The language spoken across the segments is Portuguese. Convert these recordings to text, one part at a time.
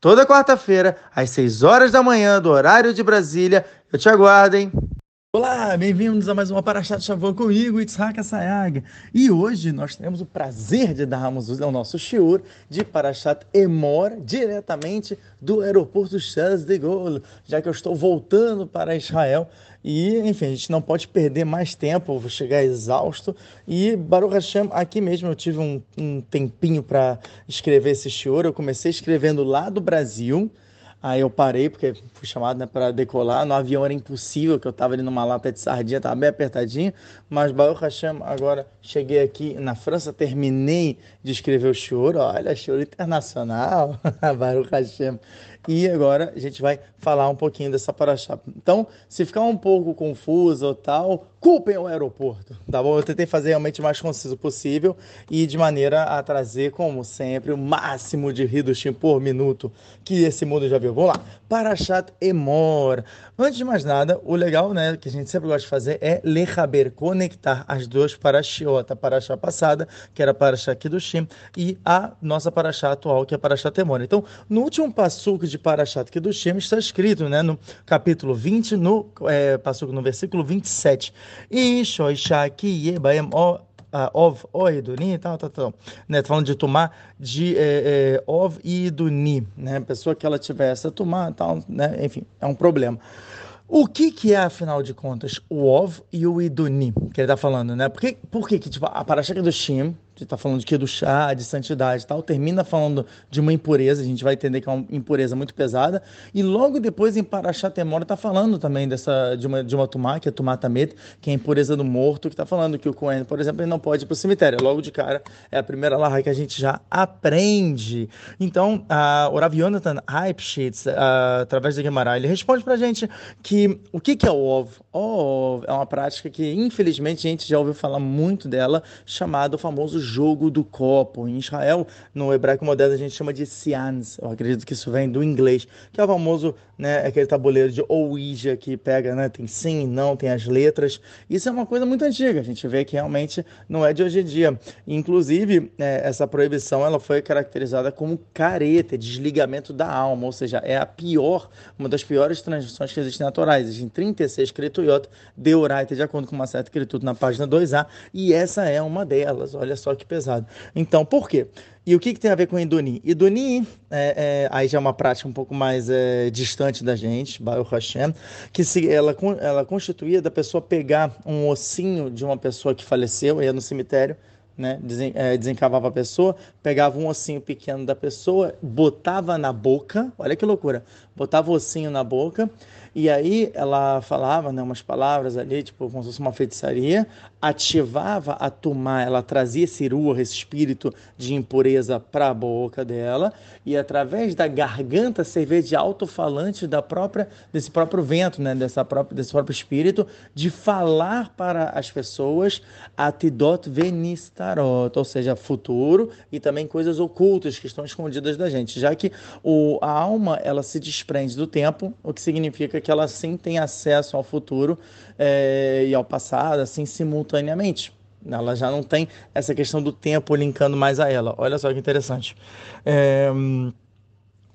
Toda quarta-feira, às 6 horas da manhã, do horário de Brasília. Eu te aguardo, hein? Olá, bem-vindos a mais uma Parashat Shavuot comigo, Itzhak Sayag. E hoje nós temos o prazer de darmos o nosso shiur de Parashat Emor diretamente do aeroporto Charles de Gaulle, já que eu estou voltando para Israel e, enfim, a gente não pode perder mais tempo, vou chegar exausto. E Baruch Hashem, aqui mesmo eu tive um, um tempinho para escrever esse shiur. Eu comecei escrevendo lá do Brasil. Aí eu parei, porque fui chamado né, para decolar. No avião era impossível, que eu estava ali numa lata de sardinha, estava bem apertadinho. Mas Baruch Hashem, agora cheguei aqui na França, terminei de escrever o shiur. Olha, shiur internacional, Baruch Hashem. E agora a gente vai falar um pouquinho dessa paraxá. Então, se ficar um pouco confuso ou tal, culpem o aeroporto, tá bom? Eu tentei fazer realmente o mais conciso possível e de maneira a trazer, como sempre, o máximo de Hidushim por minuto que esse mundo já viu. Vamos lá. Parashat Emor. Antes de mais nada, o legal, né, que a gente sempre gosta de fazer é lechaber, conectar as duas parashiot, a parashá passada, que era a parashá Kiddushim, e a nossa parashá atual, que é a parashá Emor. Então, no último passuco de parashat Kiddushim está escrito, né, no capítulo 20, no é, passuco no versículo 27, e Shoishaki Yebaem ov, oiduni e tal, tal, tal. Né? Falando de tomar de é, é, ov e iduni, né? Pessoa que ela tivesse a tomar tal, né? Enfim, é um problema. O que, que é, afinal de contas, o ov e o iduni, que ele está falando, né? Por que, por que, que tipo, a paraxaca do Shim, está falando de do chá, de santidade e tal, termina falando de uma impureza, a gente vai entender que é uma impureza muito pesada, e logo depois em Parashat Temora está falando também dessa, de uma, de uma tumá, que é tumatamet, que é a impureza do morto, que está falando que o Cohen, por exemplo, ele não pode ir para o cemitério, logo de cara é a primeira larra que a gente já aprende. Então, a, o Rav Yonatan Heipschitz, através da Gemara, ele responde para a gente que o que, que é o ov? O ov é uma prática que, infelizmente, a gente já ouviu falar muito dela, chamado o famoso jogo do copo. Em Israel, no hebraico moderno, a gente chama de seans. Eu acredito que isso vem do inglês, que é o famoso, né, aquele tabuleiro de Ouija que pega, né, tem sim não, tem as letras. Isso é uma coisa muito antiga. A gente vê que realmente não é de hoje em dia. Inclusive, é, essa proibição ela foi caracterizada como careta, desligamento da alma, ou seja, é a pior, uma das piores transições que existem naturais. Existem 36 Krituyot de Uraita, de acordo com uma certa Kritut na página 2A, e essa é uma delas. Olha só que pesado. Então, por quê? E o que, que tem a ver com Iduni? Iduni, é, é, aí já é uma prática um pouco mais é, distante da gente, Baruch Hashem, que se, ela, ela constituía da pessoa pegar um ossinho de uma pessoa que faleceu, ia no cemitério, né, desen, é, desencavava a pessoa, pegava um ossinho pequeno da pessoa, botava na boca, olha que loucura, botava o ossinho na boca, e aí ela falava né, umas palavras ali, tipo, como se fosse uma feitiçaria, ativava a tumá, ela trazia esse ruah, esse espírito de impureza para a boca dela, e através da garganta servir de alto-falante da própria, desse próprio vento, né, dessa própria, desse próprio espírito, de falar para as pessoas atidot venistarot, ou seja, futuro e também coisas ocultas que estão escondidas da gente, já que o, a alma ela se desprende do tempo, o que significa que ela sim tem acesso ao futuro é, e ao passado, assim, simultaneamente. Ela já não tem essa questão do tempo linkando mais a ela. Olha só que interessante. É,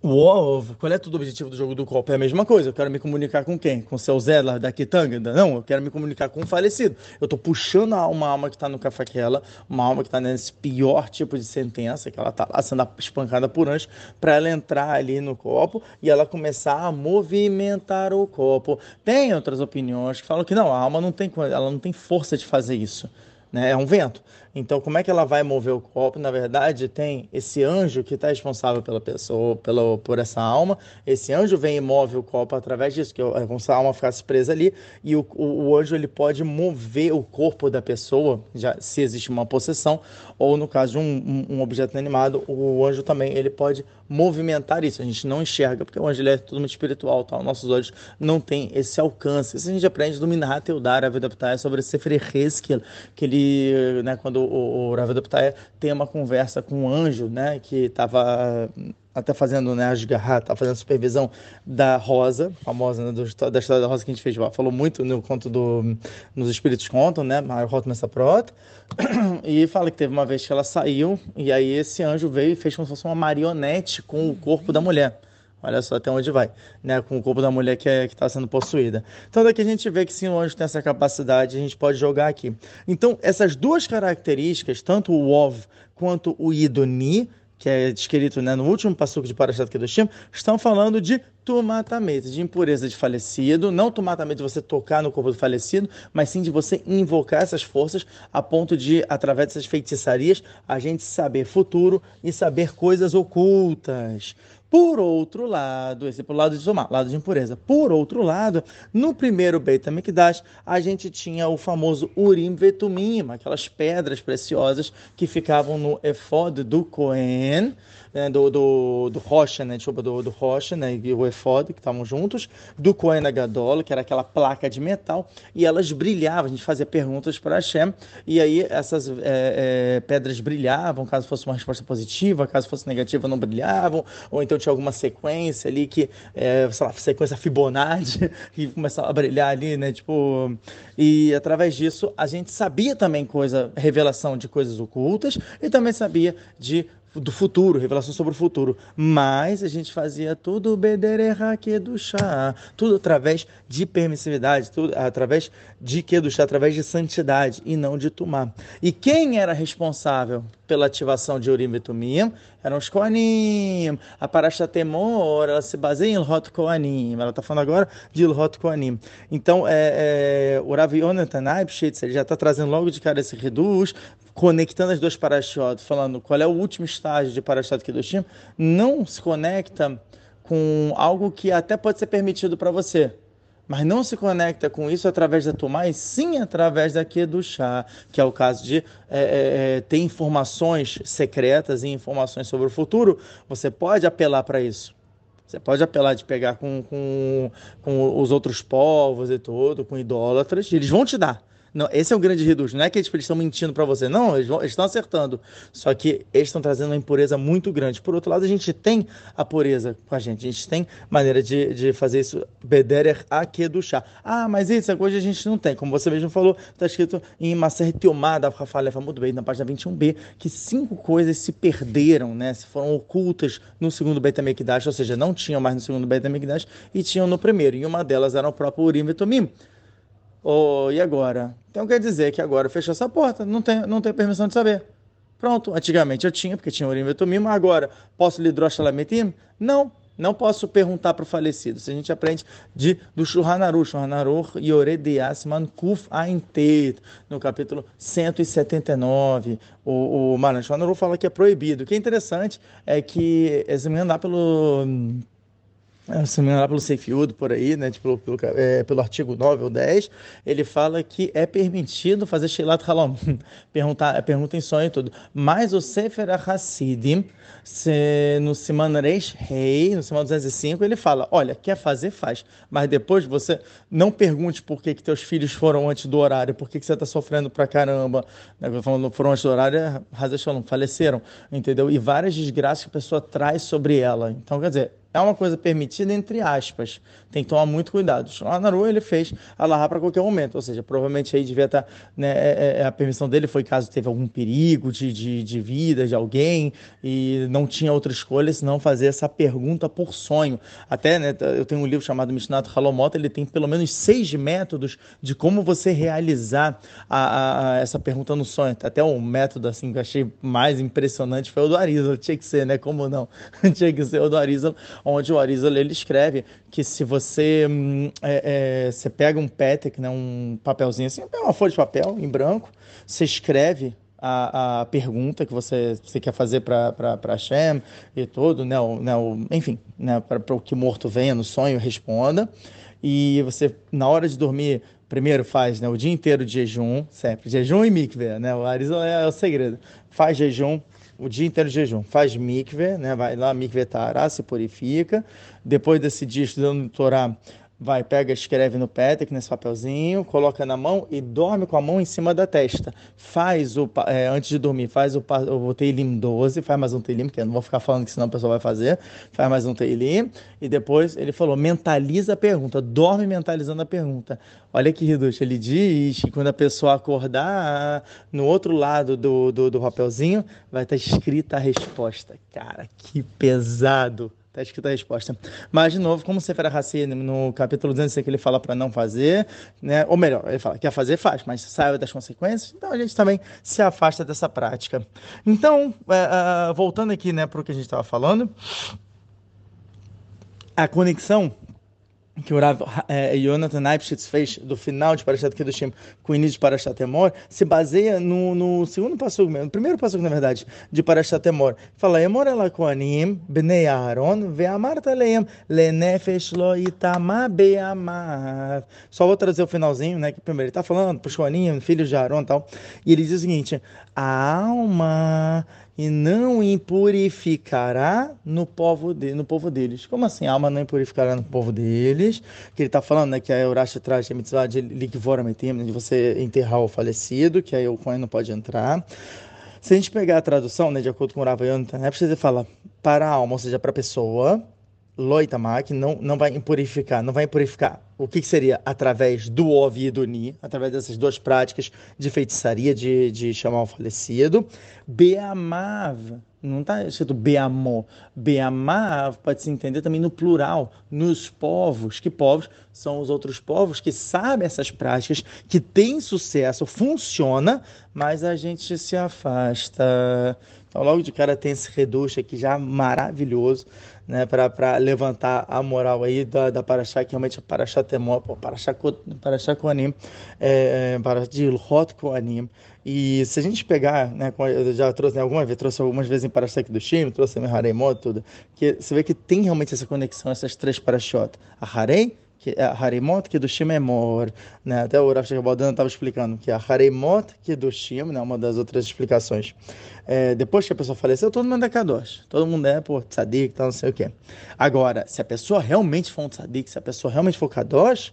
o ovo, qual é todo o objetivo do jogo do copo? É a mesma coisa. Eu quero me comunicar com quem? Com o seu Zé lá da Kitanga? Não, eu quero me comunicar com um falecido. Eu estou puxando uma alma que está no cafaquela, uma alma que está nesse pior tipo de sentença, que ela está lá sendo espancada por anjos, para ela entrar ali no copo e ela começar a movimentar o copo. Tem outras opiniões que falam que não, a alma não tem, ela não tem força de fazer isso né? É um vento. Então, como é que ela vai mover o corpo? Na verdade, tem esse anjo que está responsável pela pessoa, pela, por essa alma. Esse anjo vem e move o corpo através disso, que é como se a alma ficasse presa ali. E o, o, o anjo ele pode mover o corpo da pessoa, já se existe uma possessão, ou no caso de um, um, objeto inanimado, o anjo também ele pode movimentar isso. A gente não enxerga, porque o anjo é totalmente espiritual, tá? nossos olhos não têm esse alcance. Isso a gente aprende do Minhat Eudar, a vida sobre Sefer Hezkel, que ele, né, quando o, o Rav tem uma conversa com um anjo, né, que estava até fazendo né, Asgarra, tá fazendo supervisão da Rosa, famosa né, do, da história da Rosa que a gente fez, falou muito no conto do nos Espíritos Contam, né, Marot Messaprot, e fala que teve uma vez que ela saiu e aí esse anjo veio e fez como se fosse uma marionete com o corpo da mulher. Olha só até onde vai, né? Com o corpo da mulher que é, está sendo possuída. Então daqui a gente vê que sim, o anjo tem essa capacidade, a gente pode jogar aqui. Então essas duas características, tanto o Ov quanto o Idoni, que é descrito né, no último passuco de Parashat Kedoshim, estão falando de tumatamete, de impureza de falecido, não tumatamete de você tocar no corpo do falecido, mas sim de você invocar essas forças a ponto de, através dessas feitiçarias, a gente saber futuro e saber coisas ocultas. Por outro lado, esse por lado de somar, lado de impureza. Por outro lado, no primeiro Beit HaMikdash, a gente tinha o famoso Urim Vetumim, aquelas pedras preciosas que ficavam no efod do Cohen, né, do, do, do Rocha, né, desculpa, do, do Rocha, né, e o Efod, que estavam juntos, do Cohen Gadol, que era aquela placa de metal, e elas brilhavam, a gente fazia perguntas para Hashem, e aí essas é, é, pedras brilhavam, caso fosse uma resposta positiva, caso fosse negativa, não brilhavam, ou então tinha alguma sequência ali que, é, sei lá, sequência Fibonacci, que começava a brilhar ali, né, tipo, e através disso a gente sabia também coisa, revelação de coisas ocultas, e também sabia de do futuro, revelação sobre o futuro. Mas a gente fazia tudo bedererraque do chá, tudo através de permissividade, tudo através de que do chá, através de santidade e não de tomar. E quem era responsável pela ativação de Urim e Tumim eram os Koanim. A Parashat Temor, ela se baseia em Ilhot Koanim. Ela está falando agora de Ilhot Koanim. Então, é, é, o Rav Yonatan ele já está trazendo logo de cara esse reduz, conectando as duas Parashot, falando qual é o último estágio de Parashat Kedoshim, não se conecta com algo que até pode ser permitido para você mas não se conecta com isso através da Tomá, sim através do chá, que é o caso de é, é, é, ter informações secretas e informações sobre o futuro, você pode apelar para isso. Você pode apelar de pegar com, com, com os outros povos e tudo, com idólatras, e eles vão te dar. Não, esse é o grande reduto. Não é que eles, estão mentindo para você, não, eles, vão, eles, estão acertando. Só que eles estão trazendo uma impureza muito grande. Por outro lado, a gente tem a pureza com a gente, a gente tem maneira de, de fazer isso, bederer chá. Ah, mas isso é coisa a gente não tem. Como você mesmo falou, está escrito em Maser Teomá, da Rafael muito bem, na página 21b, que cinco coisas se perderam, né? Se foram ocultas no segundo HaMikdash, ou seja, não tinham mais no segundo HaMikdash e tinham no primeiro. E uma delas era o próprio Urim e Tumim. Oh, e agora? Então quer dizer que agora fechou essa porta, não tem, não tem permissão de saber. Pronto, antigamente eu tinha, porque tinha Urim Vetumim, mas agora posso lidrosh lametim? Não, não posso perguntar para o falecido. Se a gente aprende de, do Shurhanaru, Shurhanaru Yore de Asman Kuf Aintet, no capítulo 179. O, o Maran Shurhanaru fala que é proibido. O que é interessante é que, me andar pelo é, se me engano, pelo Seifiudo, por aí, né, tipo, pelo, é, pelo artigo 9 ou 10, ele fala que é permitido fazer Sheilat Halom, perguntar, pergunta em sonho e tudo. Mas o Sefer HaSidim, se, no Siman Reish Rei, no Siman 205, ele fala, olha, quer fazer, faz, mas depois você não pergunte por que, que teus filhos foram antes do horário, por que, que você está sofrendo pra caramba, né, falando foram antes do horário, é Shalom, faleceram, entendeu? E várias desgraças que a pessoa traz sobre ela. Então, quer dizer, é uma coisa permitida entre aspas. Tem que tomar muito cuidado. O Naru ele fez alahá para qualquer momento, ou seja, provavelmente aí devia estar, tá, né, é, é, é, a permissão dele foi caso teve algum perigo de, de, de, vida de alguém e não tinha outra escolha senão fazer essa pergunta por sonho. Até, né, eu tenho um livro chamado Mishnat Halomot, ele tem pelo menos seis métodos de como você realizar a, a, essa pergunta no sonho. Até um método assim que eu achei mais impressionante foi o do Arizal, tinha que ser, né? Como não? tinha que ser o do Arizal, onde o Arizal ele escreve que se você, hum, é, é, você pega um Petek, né, um papelzinho assim, uma folha de papel em branco, você escreve a, a pergunta que você, você quer fazer para Hashem e tudo, né? O, né o, enfim, né? para o que morto venha no sonho responda. E você, na hora de dormir, primeiro faz né, o dia inteiro de jejum, sempre. Jejum e mikve, né? O Arizona é o segredo. Faz jejum, o dia inteiro de jejum. Faz mikve, né? Vai lá, mikve tará, se purifica. Depois desse dia estudando Torá, Vai, pega, escreve no Petec, nesse papelzinho, coloca na mão e dorme com a mão em cima da testa. Faz o, é, antes de dormir, faz o, o Teilim 12, faz mais um Teilim, porque eu não vou ficar falando que senão a pessoa vai fazer. Faz mais um Teilim. E depois ele falou, mentaliza a pergunta, dorme mentalizando a pergunta. Olha que riducho, ele diz que quando a pessoa acordar, no outro lado do, do, do papelzinho, vai estar escrita a resposta. Cara, que pesado. Está escrita a resposta. Mas, de novo, como Sefer Hassi, no capítulo 200, que ele fala para não fazer, né? ou melhor, ele fala, quer fazer, faz, mas saiba das consequências, então a gente também se afasta dessa prática. Então, é, é, voltando aqui né, para o que a gente estava falando, a conexão que o Rav é, Jonathan Eibschitz fez do final de Parashat Kedushim com o início de Parashat Temor se baseia no, no segundo passo, no primeiro passo, na verdade, de Parashat Temor. Fala, Emor ela bnei Aaron ve'amarta leem lenefesh lo itama be'amav. Só vou trazer o finalzinho, né, que primeiro ele está falando para os koanim, filhos de Aaron e tal, e ele diz o seguinte, a alma e não impurificará no povo, de, no povo deles. Como assim? A alma não impurificará no povo deles? Que ele está falando né, que a Euracha traz a mitzvah de likvorametim, de você enterrar o falecido, que aí o Cohen não pode entrar. Se a gente pegar a tradução, né, de acordo com o Rava Yonatan, é preciso falar para a alma, ou seja, para a pessoa, loitamak, não, não vai impurificar, não vai impurificar. O que, que seria? Através do Ov e do Ni, através dessas duas práticas de feitiçaria, de, de chamar o falecido. Beamav, não está escrito Beamó. Beamav pode se entender também no plural, nos povos. Que povos? São os outros povos que sabem essas práticas, que têm sucesso, funciona, mas a gente se afasta. Então, logo de cara tem esse reducho aqui já maravilhoso né, para levantar a moral aí da, da Paraxá, que realmente é Paraxá Temó, Paraxá, Paraxá Koanim, é, é de Ilhot Koanim. E se a gente pegar, né, eu já trouxe né, algumas vezes, trouxe algumas vezes em Paraxá do Shim, trouxe em Haremot, tudo, que você vê que tem realmente essa conexão, essas três Parashot. A Harei, que é a Haremot que do Shim é né? Até o Rav Shekabaldana estava explicando que a Haremot que do Shim, né? Uma das outras explicações. É, depois que a pessoa faleceu, todo mundo é Kadosh. Todo mundo é, pô, tzadik, tal, não sei o quê. Agora, se a pessoa realmente for um tzadik, se a pessoa realmente for Kadosh,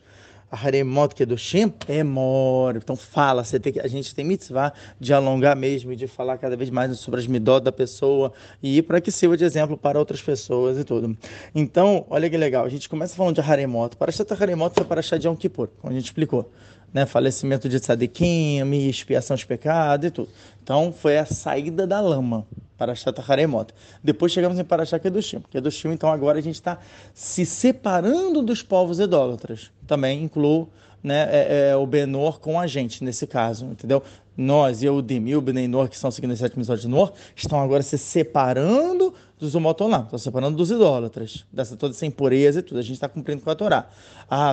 Haremot Kedoshim é mor. Então fala, você tem que, a gente tem mitzvah de alongar mesmo e de falar cada vez mais sobre as midot da pessoa e para que sirva de exemplo para outras pessoas e tudo. Então, olha que legal, a gente começa falando de Haremot. Para Shata Haremot foi para Shad Yom Kippur, como a gente explicou. Né, falecimento de tzadikim, expiação de pecado e tudo. Então, foi a saída da lama. Parashat Haremot. Depois chegamos em Parashat Kedushim. Kedushim, então agora a gente está se separando dos povos idólatras. Também incluo né, é, é, o Benor com a gente, nesse caso, entendeu? Nós, eu, o Benenor, que estão seguindo sétimo episódio de Nor, estão agora se separando dos Umotolam, se separando dos idólatras, dessa toda essa impureza e tudo. A gente está cumprindo com a Torá.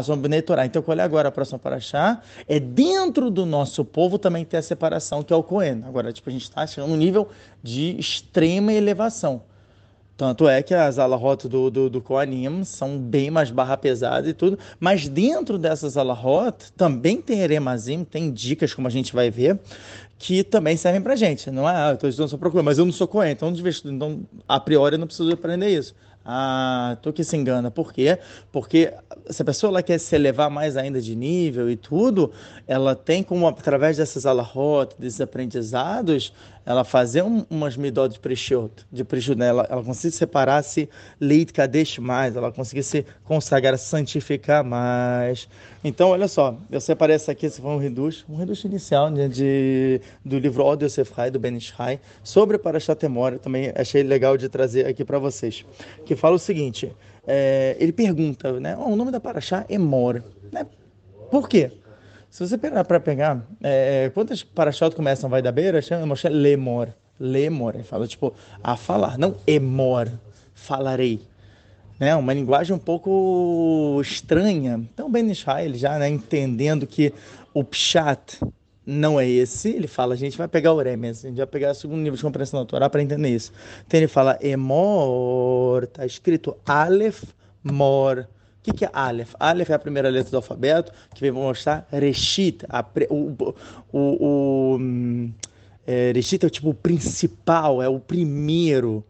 Somos Benei Torá. Então, qual é agora a próxima Paraxá? É dentro do nosso povo também ter a separação, que é o Cohen. Agora, tipo, a gente está chegando num nível de extrema elevação. Tanto é que as alahot do, do, do Koanim são bem mais barra pesada e tudo, mas dentro dessas alahot também tem eremazim, tem dicas, como a gente vai ver, que também servem pra gente. Não é, ah, eu estou estudando só procura, mas eu não sou Cohen, então, então a priori eu não preciso aprender isso. Ah, tu que se engana. Por quê? Porque se a pessoa ela quer se elevar mais ainda de nível e tudo, ela tem como, através dessas alahot, desses aprendizados, ela fazer um, umas midot de preshut, de preshut, né? ela, ela conseguir separar-se leit kadesh mais, ela conseguir se consagrar, santificar mais. Então, olha só, eu separei essa aqui, esse foi um reducho, um reducho inicial né, de, do livro Od Yosef Hai, do Ben Ishai, sobre Parashat Temor, também achei legal de trazer aqui para vocês, que fala o seguinte, é, ele pergunta, né, oh, o nome da Parashá é Mor, né? Por quê? Se você pegar para pegar, é, é, quantas parashot começam vai da beira, chama Moshe lemor. Lemor, ele fala tipo a falar, não emor, falarei. Né, uma linguagem um pouco estranha. Então, Ben Israel já né, entendendo que o pshat não é esse. Ele fala, a gente vai pegar o Remes, a gente vai pegar o segundo nível de compreensão da Torá para entender isso. Então ele fala Emor, está escrito Aleph Mor. O que, que é Aleph? Aleph é a primeira letra do alfabeto, que vem mostrar Reshit. A, o, o, o é, Reshit é o tipo principal, é o primeiro. O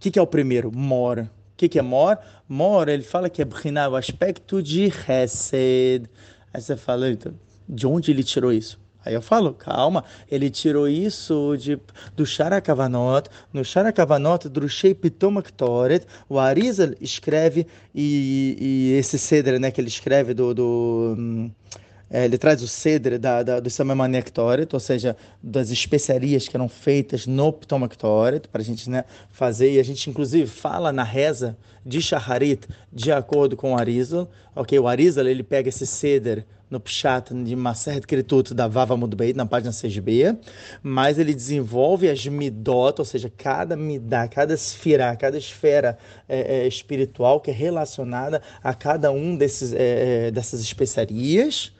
que, que é o primeiro? Mor. O que, que é Mor? Mor, ele fala que é o aspecto de Hesed. Aí você fala, de onde ele tirou isso? Aí eu falo, calma, ele tirou isso de, do Sharakavanot, no Sharakavanot, Drushei Pitomaktoret, o Arizal escreve, e, e esse cedro né, que ele escreve do, do hum, é, ele traz o cedro da, da, do Samamanektoret, ou seja, das especiarias que eram feitas no Ptomactoret, para a gente né, fazer, e a gente inclusive fala na reza de Shaharit de acordo com o Arizal. Ok, o Arizal ele pega esse ceder no Pshat de Maseret Kritut da Vava Mudbeit, na página 6b, mas ele desenvolve as midot, ou seja, cada midá, cada esfera, cada esfera é, é, espiritual que é relacionada a cada um desses, é, é dessas especiarias.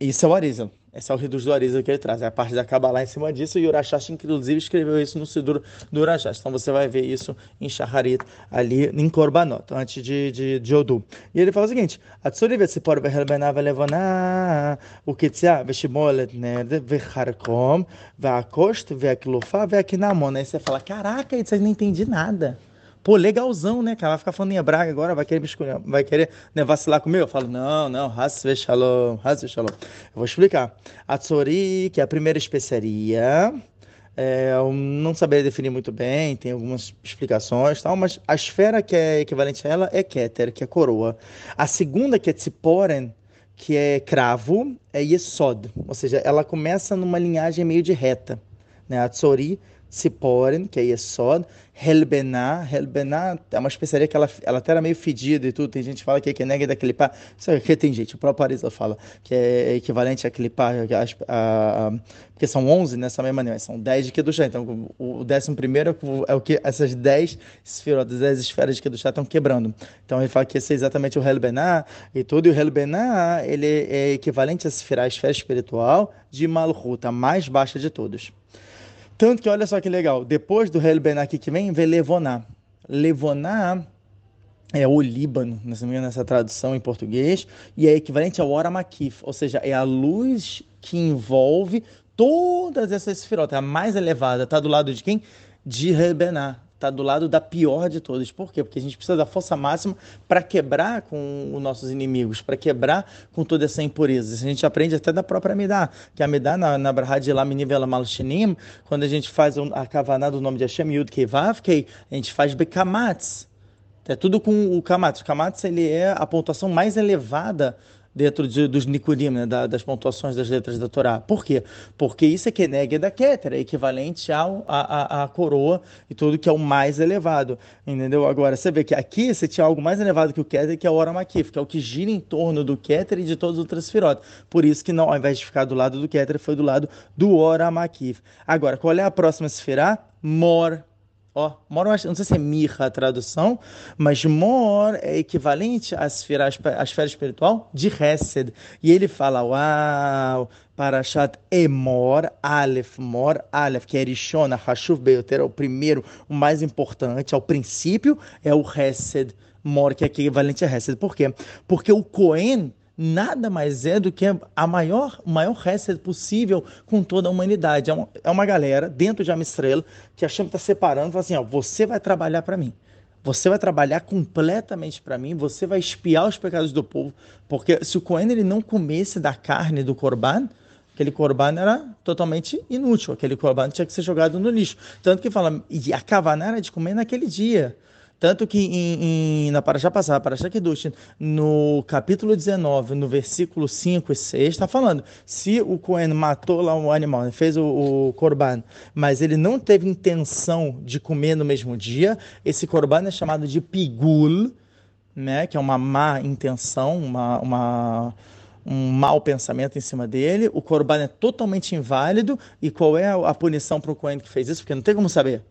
Isso é o Arizal. Esse é o reduz do Arisa que ele traz. É a parte da Kabbalah em cima disso. E o Urachash, inclusive, escreveu isso no Sidur do Urachash. Então você vai ver isso em Shaharit, ali em Korbanot, antes de, de, de Odu. E ele fala o seguinte: Atsuri vetsipor vehelbená velevoná, o kitzia veshimolet nerd vecharkom, veakost veaklufa veakinamon. Aí você fala: Caraca, isso aí não entendi nada pô, legalzão, né, cara? Vai ficar falando em hebraico agora, vai querer me escolher, vai querer né, vacilar comigo? Eu falo, não, não, Hasve Shalom. Eu vou explicar. A tsori, que é a primeira especiaria, é, eu não saberia definir muito bem, tem algumas explicações tal, mas a esfera que é equivalente a ela é Keter, que é coroa. A segunda, que é Tziporen, que é cravo, é Yesod, ou seja, ela começa numa linhagem meio de reta. Né? A Tsori Tziporen, que é Yesod, Helbená, Helbená é uma especiaria que ela, ela até era meio fedida e tudo, tem gente que fala que é que nega daquele pá, isso aqui tem gente, o próprio Arisa fala que é equivalente a, a, porque são 11 nessa mesma maneira, são 10 de Kedushá, então o, o décimo primeiro é o que essas 10 esferas, 10 esferas de Kedushá estão quebrando, então ele fala que esse é exatamente o Helbená e tudo, e o Helbená ele é equivalente a esfera, a esfera espiritual de Malchut, a mais baixa de todos. Tanto que olha só que legal, depois do Hel Ben aqui que vem, vem Levoná. Levoná é o Líbano, nessa tradução em português, e é equivalente ao Ora Makif, ou seja, é a luz que envolve todas essas esferotas. A mais elevada está do lado de quem? De Rebená está do lado da pior de todas. Por quê? Porque a gente precisa da força máxima para quebrar com os nossos inimigos, para quebrar com toda essa impureza. Isso a gente aprende até da própria Amidá, que a Amidá, na, na Brahad Lamini Vela Malchinim, quando a gente faz a kavaná do nome de Hashem Yud Kei Vav Kei, a gente faz Bekamatz. É tudo com o Kamatz. O Kamatz ele é a pontuação mais elevada dentro de, dos Nikurim, né, da, das pontuações das letras da Torá. Por quê? Porque isso é Keneg da Keter, é equivalente ao, a, a, a, coroa e tudo que é o mais elevado, entendeu? Agora, você vê que aqui você tinha algo mais elevado que o Keter, que é o Ora Makif, que é o que gira em torno do Keter e de todos os outros firotes. Por isso que não, ao invés de ficar do lado do Keter, foi do lado do Ora Makif. Agora, qual é a próxima esfera? Mor Ó, mor, não sei se é mirra a tradução, mas mor é equivalente à esfera, à esfera espiritual de Hesed. E ele fala, uau, Parashat Emor, Aleph, Mor, Aleph, que é Rishona, Hashuv Beyoter, é o primeiro, o mais importante, ao princípio, é o Hesed, Mor, que é equivalente a Hesed. Por quê? Porque o Cohen nada mais é do que a maior, maior reset possível com toda a humanidade. É uma, é uma galera dentro de Amistrela que a Shem está separando fala assim: ó, você vai trabalhar para mim. Você vai trabalhar completamente para mim, você vai espiar os pecados do povo, porque se o Cohen ele não comesse da carne do Corban, aquele Corban era totalmente inútil, aquele Corban tinha que ser jogado no lixo. Tanto que fala, e a Kavaná era de comer naquele dia. Tanto que em, em, na Paraxá passada, Paraxá Kedush, no capítulo 19, no versículo 5 e 6, está falando, se o Cohen matou lá um animal, fez o, o Corban, mas ele não teve intenção de comer no mesmo dia, esse Corban é chamado de Pigul, né, que é uma má intenção, uma, uma um mau pensamento em cima dele, o Corban é totalmente inválido, e qual é a punição para o Cohen que fez isso? Porque não tem como saber.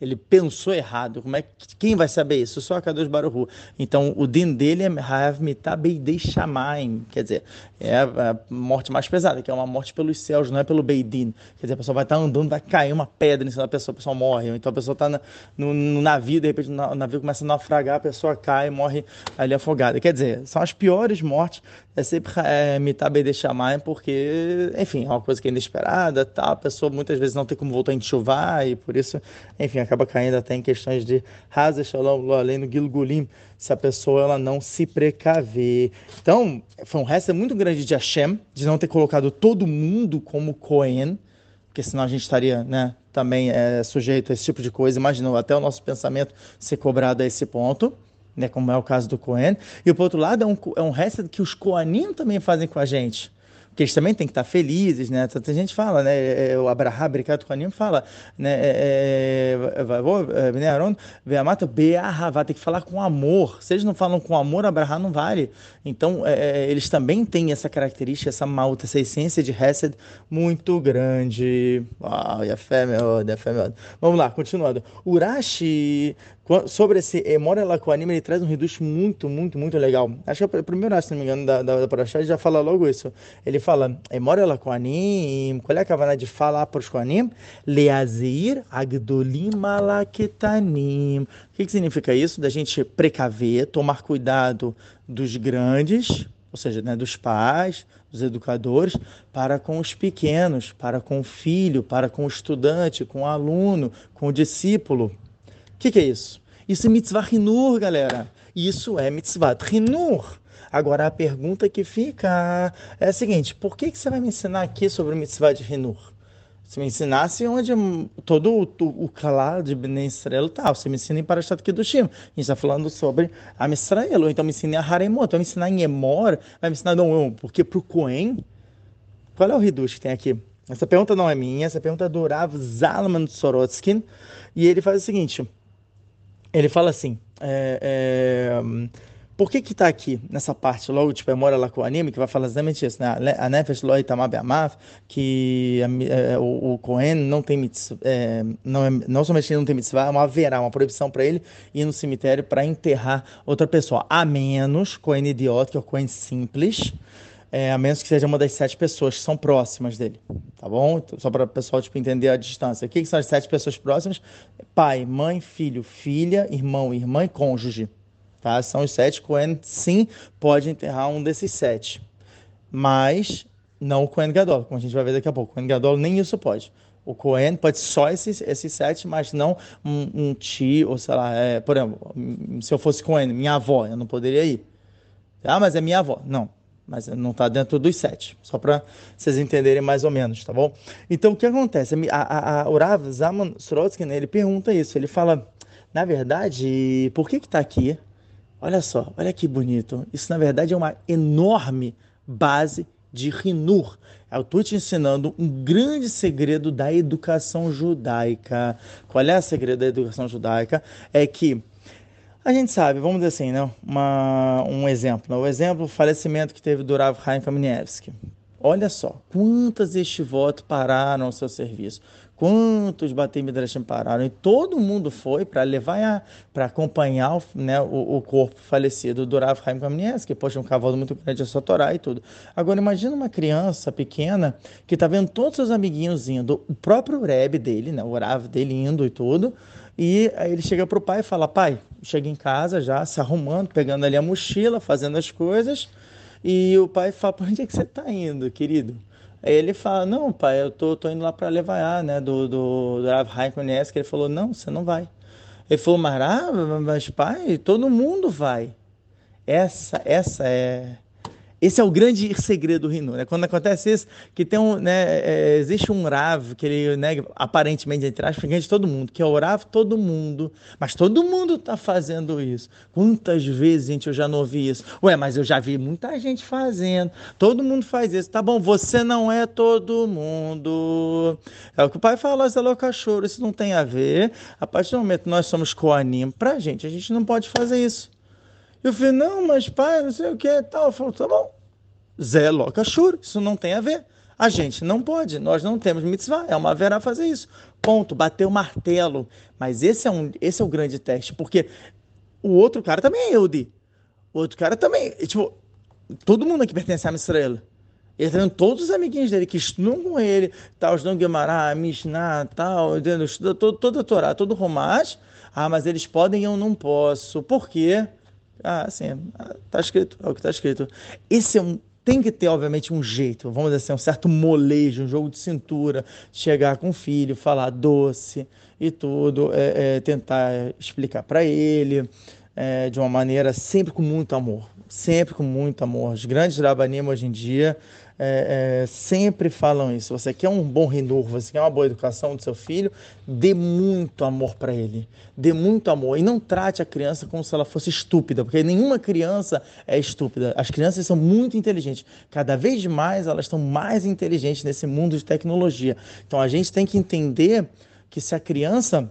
Ele pensou errado. Como é que, quem vai saber isso? Só a Kadosh Baruhu. Então, o din dele é Hav Mitabei Shamaim. Quer dizer, é a morte mais pesada, que é uma morte pelos céus, não é pelo Beidin. Quer dizer, a pessoa vai estar andando, vai cair uma pedra em cima da pessoa, a pessoa morre. Então, a pessoa está no, no, navio, de repente o navio começa a naufragar, a pessoa cai e morre ali afogada. Quer dizer, são as piores mortes. É sempre é, Mitabei Shamaim, porque, enfim, é uma coisa que é inesperada, tá? a pessoa muitas vezes não tem como voltar a enxuvar e por isso, enfim, acaba caindo até em questões de Haza Shalom, além do Gilgulim, se a pessoa ela não se precaver. Então, foi um resto muito grande de Hashem, de não ter colocado todo mundo como Cohen, porque senão a gente estaria, né, também é, sujeito a esse tipo de coisa. Imagina até o nosso pensamento ser cobrado a esse ponto. Né, como é o caso do Cohen, e por outro lado é um, é um resto que os Coanim também fazem com a gente que eles também têm que estar felizes, né? Tanta gente fala, né? É, é, o Abraham, Bricato Kohanim, fala, né? É, Veamata, Be'ahavá, tem que falar com amor. Se eles não falam com amor, Abraham não vale. Então, é, eles também têm essa característica, essa malta, essa essência de Hesed muito grande. Uau, e a fé, meu, a fé, meu. Vamos lá, continuando. Urashi Sobre esse Emora Lacoanim, ele traz um reduto muito, muito, muito legal. Acho que é o primeiro, se não me engano, da, da, da já fala logo isso. Ele fala, Emora Lacoanim, qual é a cavana de falar para os Koanim? Leazir Agdolim Malaketanim. O que, que significa isso? Da gente precaver, tomar cuidado dos grandes, ou seja, né, dos pais, dos educadores, para com os pequenos, para com o filho, para com o estudante, com o aluno, com o discípulo. O que, que é isso? Isso é mitzvah rinur, galera. Isso é mitzvah rinur. Agora a pergunta que fica é a seguinte: por que, que você vai me ensinar aqui sobre mitzvah de rinur? Se me ensinasse onde todo o, o, calado de Bnei Israel tá, você me ensina em Parashat Kedushim. A gente está falando sobre a Israel, então me ensina a Haremot, então me ensinar em Emor, vai me ensinar não, porque para o Cohen, qual é o Hidush que tem aqui? Essa pergunta não é minha, essa pergunta é do Rav Zalman Sorotskin, e ele faz o seguinte, ele fala assim, é, é, por que que está aqui nessa parte, logo tipo, memória lá com o anime, que vai falar exatamente isso, né? A Nefesh Loi Tamab Amaf, que é, o, o Cohen não tem mitzvah, é, não, é, não somente não tem mitzvah, é uma haverá, uma proibição para ele ir no cemitério para enterrar outra pessoa, a menos Cohen idiota, que é o Cohen simples, é, a menos que seja uma das sete pessoas que são próximas dele, tá bom? Então, só para o pessoal tipo, entender a distância. O que, que são as sete pessoas próximas? Pai, mãe, filho, filha, irmão, irmã e cônjuge. Tá? São os sete. Cohen, sim, pode enterrar um desses sete. Mas não o Cohen Gadol, como a gente vai ver daqui a pouco. O Cohen Gadol nem isso pode. O Cohen pode só esses, esses sete, mas não um, um tio, ou sei lá, é, por exemplo, se eu fosse Cohen, minha avó, eu não poderia ir. Ah, mas é minha avó. Não, mas não está dentro dos sete, só para vocês entenderem mais ou menos, tá bom? Então, o que acontece? A, a, a Urav Zaman Sorotsky, né, ele pergunta isso, ele fala, na verdade, por que que está aqui? Olha só, olha que bonito. Isso, na verdade, é uma enorme base de Rinur. Eu estou te ensinando um grande segredo da educação judaica. Qual é o segredo da educação judaica? É que a gente sabe, vamos dizer assim, né? Uma, um exemplo. Né? O exemplo, o falecimento que teve do Rav Chaim Kamenevski. Olha só, quantas estivotas pararam o seu serviço, quantos Batem Midrashim pararam, e todo mundo foi para levar, para acompanhar né, o, o, corpo falecido do Rav Chaim Kamenevski, poxa, um cavalo muito grande, a sua Torá e tudo. Agora, imagina uma criança pequena que está vendo todos os seus amiguinhos indo, o próprio Rebbe dele, né, o Rav dele indo e tudo, e aí ele chega para o pai e fala: Pai, chega em casa já, se arrumando, pegando ali a mochila, fazendo as coisas. E o pai fala: Para onde é que você está indo, querido? Aí ele fala: Não, pai, eu tô, tô indo lá para levar, né? Do, do, do Rav que Ele falou: Não, você não vai. Ele falou: Mas, mas pai, todo mundo vai. Essa, essa é esse é o grande segredo do Rinu, né? Quando acontece isso, que tem um, né, é, existe um Rav, que ele, né, aparentemente, entre aspas, de todo mundo, que é o Rav todo mundo, mas todo mundo está fazendo isso. Quantas vezes, gente, eu já não ouvi isso? Ué, mas eu já vi muita gente fazendo, todo mundo faz isso. Tá bom, você não é todo mundo. É o que o pai falou, Zé cachorro, isso não tem a ver. A partir do momento que nós somos coanim, pra gente, a gente não pode fazer isso. Eu falei, não, mas pai, não sei o que tal. Eu falei, tá bom. Zé Locachur, isso não tem a ver. A gente não pode, nós não temos mitzvah, é uma verá fazer isso. Ponto, bater o martelo. Mas esse é, um, esse é o grande teste, porque o outro cara também é Eudi. O outro cara também, tipo, todo mundo aqui pertence a Israel. Ele tá todos os amiguinhos dele que estudam com ele, tal, estudam Guimarães, Mishnah, tal, estuda todo, toda a Torá, todo o Romás. Ah, mas eles podem e eu não posso. Por quê? Ah, sim, tá escrito, é o que está escrito. Esse é um, tem que ter, obviamente, um jeito, vamos dizer assim, um certo molejo, um jogo de cintura, chegar com o filho, falar doce e tudo, é, é, tentar explicar para ele é, de uma maneira sempre com muito amor, sempre com muito amor. Os grandes rabanim hoje em dia é, é, sempre falam isso. Você quer um bom renor, você quer uma boa educação do seu filho, dê muito amor para ele. Dê muito amor. E não trate a criança como se ela fosse estúpida, porque nenhuma criança é estúpida. As crianças são muito inteligentes. Cada vez mais elas estão mais inteligentes nesse mundo de tecnologia. Então a gente tem que entender que se a criança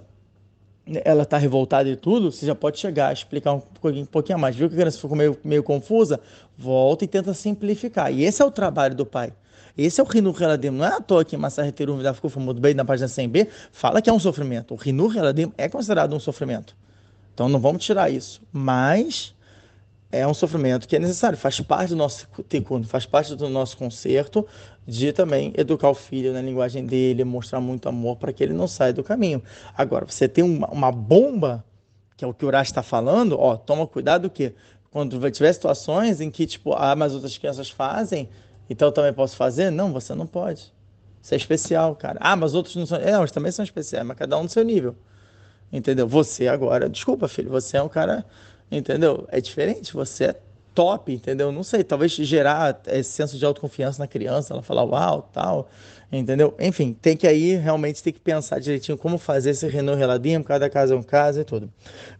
ela está revoltada e tudo, você já pode chegar, explicar um pouquinho, um pouquinho a mais. Viu que a criança ficou meio, meio confusa? Volta e tenta simplificar. E esse é o trabalho do pai. Esse é o Rinur Reladim. Não é à toa que Massar Terum já ficou famoso bem na página 100b, fala que é um sofrimento. O Rinur Reladim é considerado um sofrimento. Então não vamos tirar isso. Mas é um sofrimento que é necessário, faz parte do nosso tikkun, faz parte do nosso conserto de também educar o filho na linguagem dele, mostrar muito amor para que ele não saia do caminho. Agora, você tem uma, uma bomba, que é o que o Urash está falando, ó, toma cuidado que quando tiver situações em que, tipo, ah, mas outras crianças fazem, então eu também posso fazer? Não, você não pode. Isso é especial, cara. Ah, mas outros não são. É, mas também são especiais, mas cada um no seu nível. Entendeu? Você agora, desculpa, filho, você é um cara entendeu? É diferente, você é top, entendeu? Não sei, talvez gerar esse senso de autoconfiança na criança, ela falar uau, tal, entendeu? Enfim, tem que aí realmente tem que pensar direitinho como fazer esse Renault Reladim, cada caso é um caso e tudo.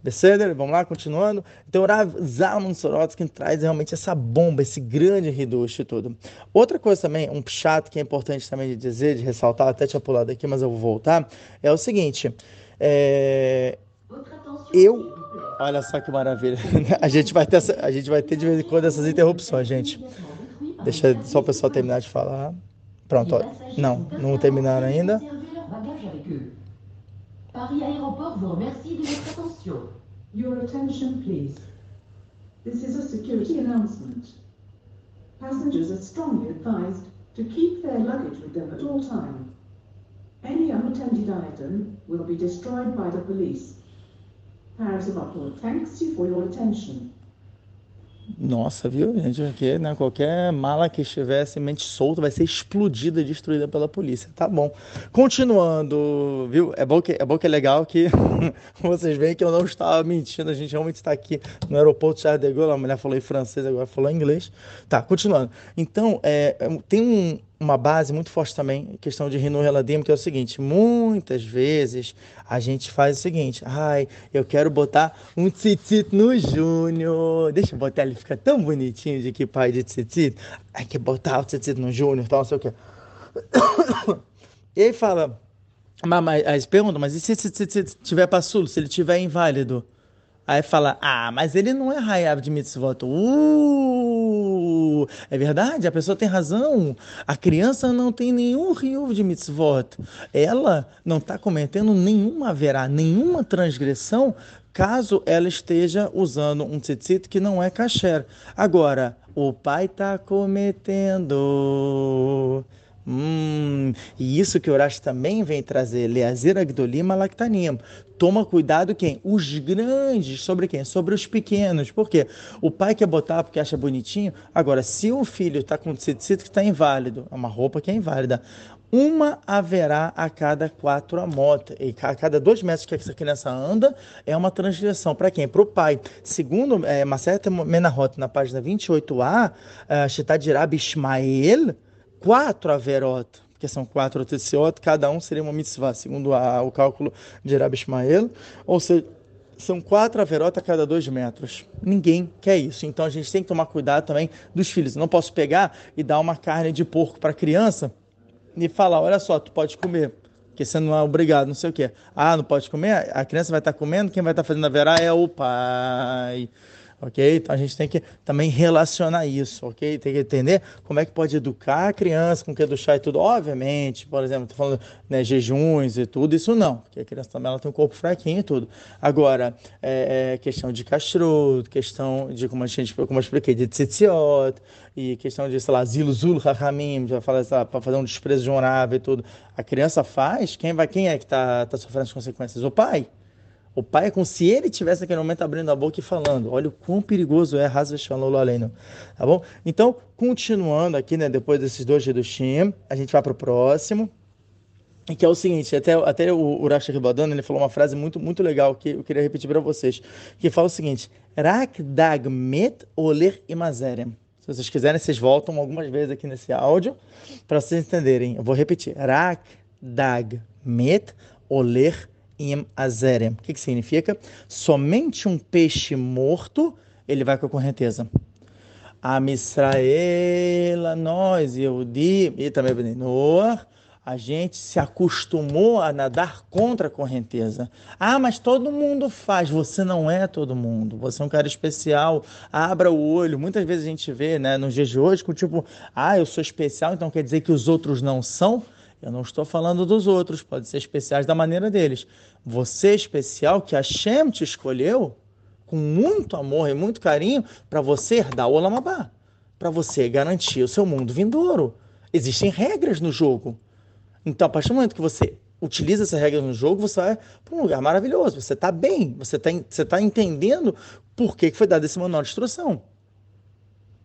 Beceder, vamos lá, continuando. Então, Rav Zalman Sorotsky traz realmente essa bomba, esse grande reducho e tudo. Outra coisa também, um chato que é importante também de dizer, de ressaltar, até tinha pulado aqui, mas eu vou voltar, é o seguinte, é... eu Olha só que maravilha. A gente vai ter, essa, a gente vai ter de vez em quando essas interrupções, gente. Deixa só o pessoal terminar de falar. Pronto, ó. não, não terminaram ainda. Paris Aéroport vous remercie de votre attention. Your attention, please. This is a security announcement. Passengers are strongly advised to keep their luggage with them at all times. Any unattended item will be destroyed by the police. Thanks you for your attention. Nossa, viu, gente? Porque né, qualquer mala que estivesse mente solta vai ser explodida, destruída pela polícia. Tá bom. Continuando, viu? É bom que é, bom que é legal que vocês veem que eu não estava mentindo. A gente realmente está aqui no aeroporto Charles de Gaulle. A mulher falou em francês, agora falou em inglês. Tá, continuando. Então, é, tem um, uma base muito forte também, questão de Rino Reladim, que é o seguinte: muitas vezes a gente faz o seguinte, ai, eu quero botar um tzitzit no Júnior, deixa eu botar ele ficar tão bonitinho de que pai de tzitzit, ai, quer botar o tzitzit no Júnior, tal, não sei o quê. E aí fala, mas, mas, pergunta, mas e se, se, se, se tiver se ele tiver inválido? Aí fala, ah, mas ele não é raiado de mitzvot. Uh, é verdade, a pessoa tem razão. A criança não tem nenhum rio de mitzvot. Ela não está cometendo nenhuma verá, nenhuma transgressão, caso ela esteja usando um tzitzit que não é kasher. Agora, o pai está cometendo Hum, e isso que Urash também vem trazer, Leazer Agdolim Malaktanim. Toma cuidado quem? Os grandes, sobre quem? Sobre os pequenos. Por quê? O pai quer botar porque acha bonitinho. Agora, se o filho está com tecido que está inválido, é uma roupa que é inválida, uma haverá a cada quatro amot. E a cada dois metros que essa criança anda, é uma transgressão. Para quem? Para o pai. Segundo é, Macerta Menahot, na página 28a, uh, Ishmael, quatro averot, porque são quatro teciot, cada um seria uma mitzvah, segundo a, o cálculo de Rabi Ishmael, ou seja, são quatro averot a cada dois metros. Ninguém quer isso. Então a gente tem que tomar cuidado também dos filhos. Eu não posso pegar e dar uma carne de porco para a criança e falar: olha só, tu pode comer, porque você não é obrigado, não sei o quê. Ah, não pode comer? A criança vai estar comendo, quem vai estar fazendo a verá é o pai. Ok? Então a gente tem que também relacionar isso, ok? Tem que entender como é que pode educar a criança com que do chá e tudo. Obviamente, por exemplo, tô falando né, jejuns e tudo, isso não, porque a criança também ela tem um corpo fraquinho e tudo. Agora, é, é questão de castro, questão de, como a gente, como eu expliquei, de tzitziot, e questão de, sei lá, zilo, zul, hachamim, já para fazer um desprezo de um e tudo. A criança faz, quem vai, quem é que está tá sofrendo as consequências? O pai. O pai é como se ele tivesse naquele momento abrindo a boca e falando. Olha o quão perigoso é Hazveshalom Aleinu. Tá bom? Então, continuando aqui, né, depois desses dois Hidushim, a gente vai para o próximo. Que é o seguinte, até, até o Urash Ribadano, ele falou uma frase muito, muito legal que eu queria repetir para vocês, que fala o seguinte, Rak dagmet oler imazerem. Se vocês quiserem, vocês voltam algumas vezes aqui nesse áudio, para vocês entenderem. Eu vou repetir, Rak dagmet oler imazerem im azerem. O que, que significa? Somente um peixe morto ele vai com a correnteza. A Misraela, nós, Yehudi e também Noah, a gente se acostumou a nadar contra a correnteza. Ah, mas todo mundo faz. Você não é todo mundo. Você é um cara especial. Abra o olho. Muitas vezes a gente vê, né, nos dias de hoje, com tipo, ah, eu sou especial, então quer dizer que os outros não são. Eu não estou falando dos outros, pode ser especiais da maneira deles. Você é especial que a Shem te escolheu com muito amor e muito carinho para você herdar o Olamabá, para você garantir o seu mundo vindouro. Existem regras no jogo. Então, a partir do momento que você utiliza essa regra no jogo, você vai para um lugar maravilhoso. Você está bem, você está você tá entendendo por que foi dado esse manual de instrução.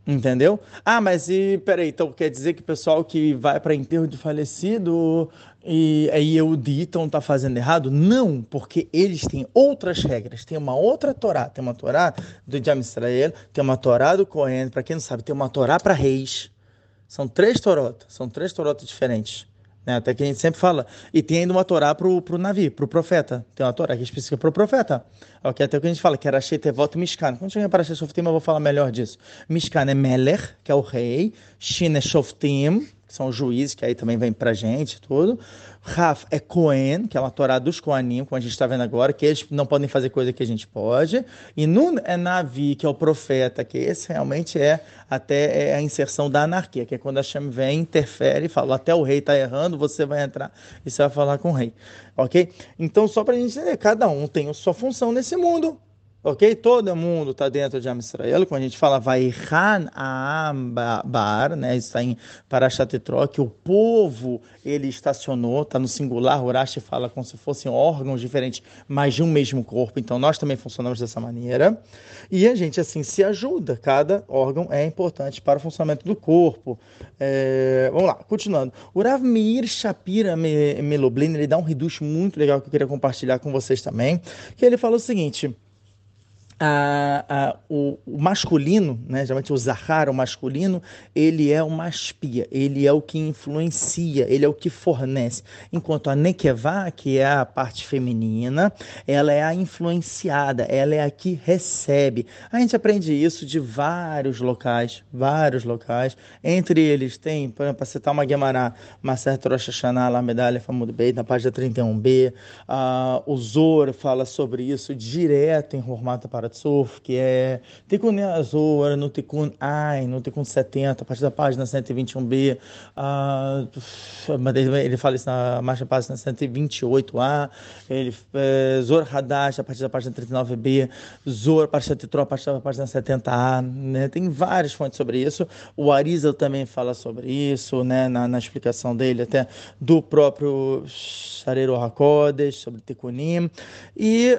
Entendeu? Ah, mas e peraí, então quer dizer que o pessoal que vai para enterro de falecido e aí o Diton está fazendo errado? Não, porque eles têm outras regras. Tem uma outra Torá, tem uma Torá do Jam Israel, tem uma Torá do Cohen, para quem não sabe, tem uma Torá para reis. São três Torotas, são três Torotas diferentes. Né? Até que a gente sempre fala. E tem ainda uma Torá para o navio, para o profeta. Tem uma Torá que é específica para o profeta. Okay? Até que a gente fala que era Sheitevot Mishkan. Quando chegar para Shoftim, eu vou falar melhor disso. Mishkan é Meler, que é o rei. Shin é Shoftim, são juízes, que aí também vem para gente tudo. Raf é Cohen, que é uma Torá dos Koanim, como a gente está vendo agora, que eles não podem fazer coisa que a gente pode. E Nun é Navi, que é o profeta, que esse realmente é até é a inserção da anarquia, que é quando a Hashem vem, interfere e fala, até o rei está errando, você vai entrar e você vai falar com o rei. Ok? Então, só para a gente entender, cada um tem a sua função nesse mundo. Ok? Todo mundo está dentro de Am Israel. Quando a gente fala Vaihan Bar, né? Está em Parashat Etro, que o povo ele estacionou, está no singular. Urashi fala como se fossem órgãos diferentes, mas de um mesmo corpo. Então nós também funcionamos dessa maneira. E a gente assim se ajuda. Cada órgão é importante para o funcionamento do corpo. É... Vamos lá, continuando. O Rav Meir Shapira Meloblin, ele dá um reducho muito legal que eu queria compartilhar com vocês também. Que ele fala o seguinte a, a, o, o, masculino, né, geralmente o Zahar, o masculino, ele é uma espia, ele é o que influencia, ele é o que fornece. Enquanto a Nekevá, que é a parte feminina, ela é a influenciada, ela é a que recebe. A gente aprende isso de vários locais, vários locais. Entre eles tem, para citar uma Guemará, Maser Rosh Hashanah, lá medalha Bey, na página 31b. Uh, o Zor fala sobre isso direto em Hormata para Paratsuf, que é Tikkun Azul, no Tikkun Ai, no Tikkun 70, a partir da página 121b, uh, ele fala isso na marcha página 128a, ele, é, Zor Hadash, a partir da página 39b, Zor, a partir da a partir da página 70a, né? tem várias fontes sobre isso, o Arizal também fala sobre isso, né? na, na explicação dele, até do próprio Shareiro HaKodesh, sobre Tikkunim, e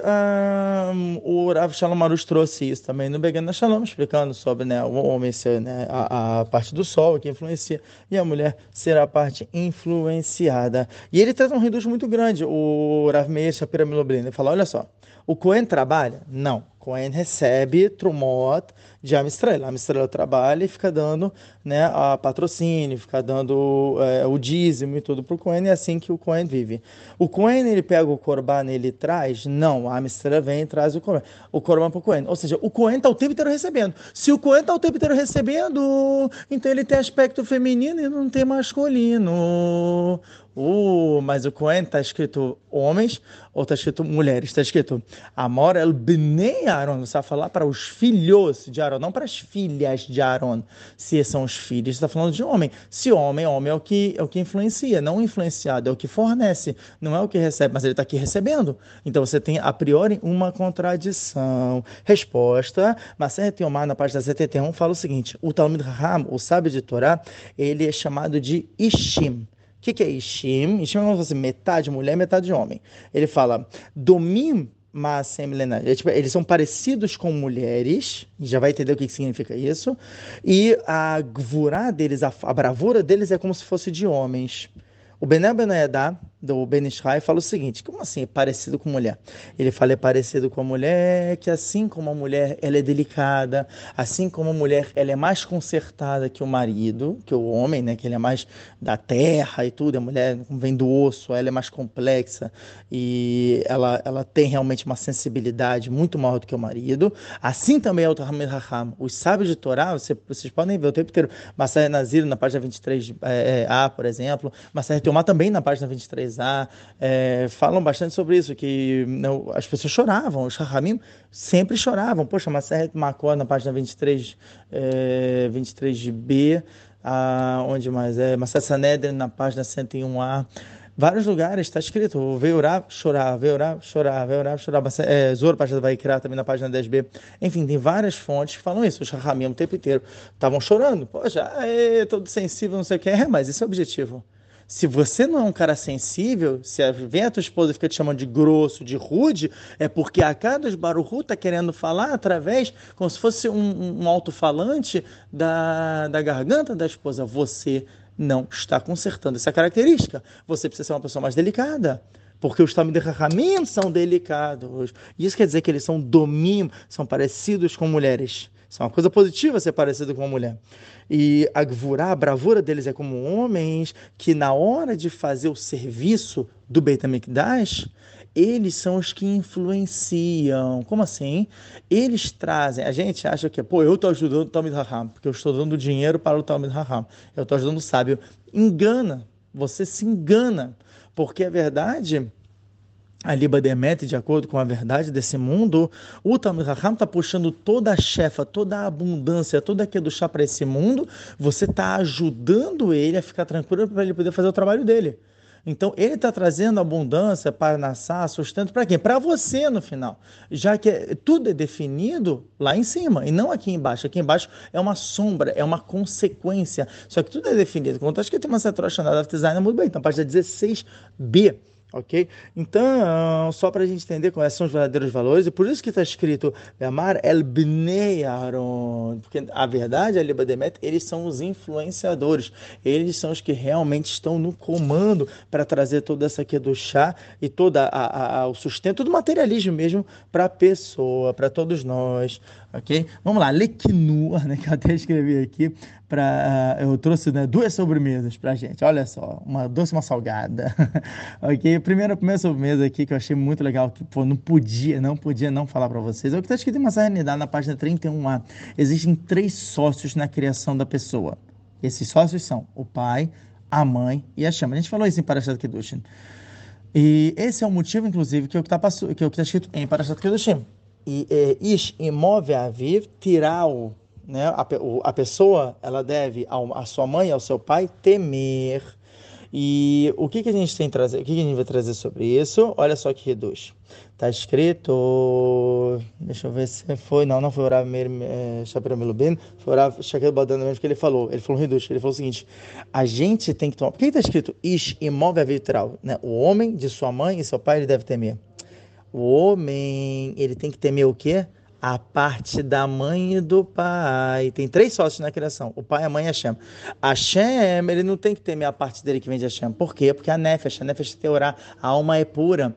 um, o Rav Shalom Marush trouxe isso também no Begana Shalom, explicando sobre né, o homem ser né, a, a, parte do sol que influencia e a mulher ser a parte influenciada. E ele traz um reduz muito grande, o Rav Meir Shapira. Ele fala: olha só, o Cohen trabalha? Não. Cohen recebe Trumot de Amistrel. Amistrel trabalha e fica dando né, a patrocínio, fica dando é, o dízimo e tudo para o Cohen, é assim que o Cohen vive. O Cohen, ele pega o Corban ele traz? Não, a Amistrel vem e traz o o Corban para o Cohen. Ou seja, o Cohen está o tempo inteiro recebendo. Se o Cohen está o tempo inteiro recebendo, então ele tem aspecto feminino e não tem masculino. Uh, mas o Cohen está escrito homens ou está escrito mulheres? Está escrito Amor el bnei Aaron. Você vai falar para os filhos de Aaron, não para as filhas de Aaron. Se são os filhos, está falando de homem. Se homem, homem é o que é o que influencia, não influenciado, é o que fornece, não é o que recebe, mas ele está aqui recebendo. Então você tem a priori uma contradição. Resposta: Maser Teomar, na página 71, fala o seguinte: o Talmud Raham, o sábio de Torá, ele é chamado de Ishim. Que, que é Ishim? Ishim é como se fosse metade mulher, metade homem. Ele fala, domim Maasem Lenar. É, tipo, eles são parecidos com mulheres, já vai entender o que, que significa isso. E a gvurá deles, a, a, bravura deles é como se fosse de homens. O Bené Benayadá, do Ben Ishai fala o seguinte: como assim é parecido com mulher? Ele fala é parecido com a mulher, que assim como a mulher ela é delicada, assim como a mulher ela é mais consertada que o marido, que o homem, né, que ele é mais da terra e tudo, a mulher vem do osso, ela é mais complexa e ela, ela tem realmente uma sensibilidade muito maior do que o marido. Assim também é o Tahamid Raham. Os sábios de Torá, você, vocês podem ver o tempo inteiro, Massaia Nazir na página 23a, é, é, por exemplo, Massaia Teomar também na página 23 é, falam bastante sobre isso, que não, as pessoas choravam, os Rahamim sempre choravam. Poxa, Maseret Makó, na página 23, é, 23b, a, onde mais é? Maseret Sanedrin, na página 101a, vários lugares está escrito, orar, chorar, orar, chorar, orar, chorar. É, Zoro, página vai criar também na página 10b. Enfim, tem várias fontes que falam isso. Os Rahamim o tempo inteiro estavam chorando. Poxa, é, todo sensível, não sei o que. É, mas esse é o objetivo. Se você não é um cara sensível, se vem a tua esposa fica te chamando de grosso, de rude, é porque a dos Baruhu está querendo falar através, como se fosse um, um alto-falante da, da garganta da esposa. Você não está consertando essa característica. Você precisa ser uma pessoa mais delicada porque os Talmud Rahamim são delicados. Isso quer dizer que eles são domínio, são parecidos com mulheres. Isso é uma coisa positiva ser parecido com uma mulher. E a gvurá, a bravura deles é como homens que na hora de fazer o serviço do Beit HaMikdash, eles são os que influenciam. Como assim? Eles trazem. A gente acha que, pô, eu estou ajudando o Talmud Raham, porque eu estou dando dinheiro para o Talmud Raham. Eu estou ajudando o sábio. Engana. Você se engana. Porque a verdade a Liba Demet, de acordo com a verdade desse mundo, o Talmud Raham está puxando toda a chefa, toda a abundância, toda a chá para esse mundo, você está ajudando ele a ficar tranquilo para ele poder fazer o trabalho dele. Então, ele está trazendo abundância para nascer, sustento para quem? Para você no final. Já que tudo é definido lá em cima e não aqui embaixo. Aqui embaixo é uma sombra, é uma consequência. Só que tudo é definido. Quando acho que tem uma setrocha na design, muito bem. Então, página 16b ok? Então, só para a gente entender quais são os verdadeiros valores, e por isso que está escrito Amar el Bnei Aaron, porque a verdade, a Liba Demet, eles são os influenciadores, eles são os que realmente estão no comando para trazer toda essa aqui do chá e todo o sustento do materialismo mesmo para a pessoa, para todos nós, ok? Vamos lá, Lequinua, né, que eu até escrevi aqui, para uh, eu trouxe né, duas sobremesas para gente, olha só, uma doce e uma salgada, ok? Primeira, sobremesa aqui que eu achei muito legal, que pô, não podia, não podia não falar para vocês, é o que está escrito em uma serenidade na página 31a, existem três sócios na criação da pessoa, esses sócios são o pai, a mãe e a chama, a gente falou isso em Parashat Kedushin, e esse é o motivo, inclusive, que é o que está tá escrito em Parashat Kedushim, e é, ish imóvel a vir, tirar-o, né? A, a, pessoa ela deve ao, a sua mãe, ao seu pai, temer. E o que, que a gente tem trazer? O que, que a gente vai trazer sobre isso? Olha só que reduz. Está escrito. Deixa eu ver se foi. Não, não foi orar Shapira Melubin. Foi orar Shaquille Badana mesmo que ele falou. Ele falou reduz. Ele falou o seguinte: a gente tem que tomar. Por que está escrito Ish imóvel vitral? Né? O homem de sua mãe e seu pai ele deve temer. O homem, ele tem que temer o quê? A parte da mãe e do pai. Tem três sócios na criação: o pai, a mãe e a Hashem. A Hashem, ele não tem que temer a parte dele que vem de Hashem. Por quê? Porque a Nefesh, a Nefesh teorá, a alma é pura.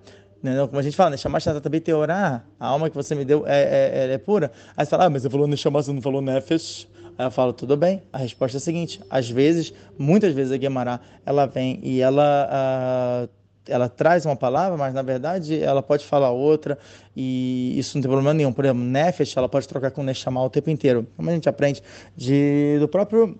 Como a gente fala, Neshama Shata também teorá, a alma que você me deu é, é, é, é pura. Aí você fala, ah, mas você falou Neshama, você não falou Nefesh. Aí eu falo, tudo bem. A resposta é a seguinte: às vezes, muitas vezes a Guemará, ela vem e ela uh, ela traz uma palavra, mas na verdade ela pode falar outra e isso não tem problema nenhum. Por exemplo, Nefesh, ela pode trocar com Neshama o tempo inteiro. Como a gente aprende de, do próprio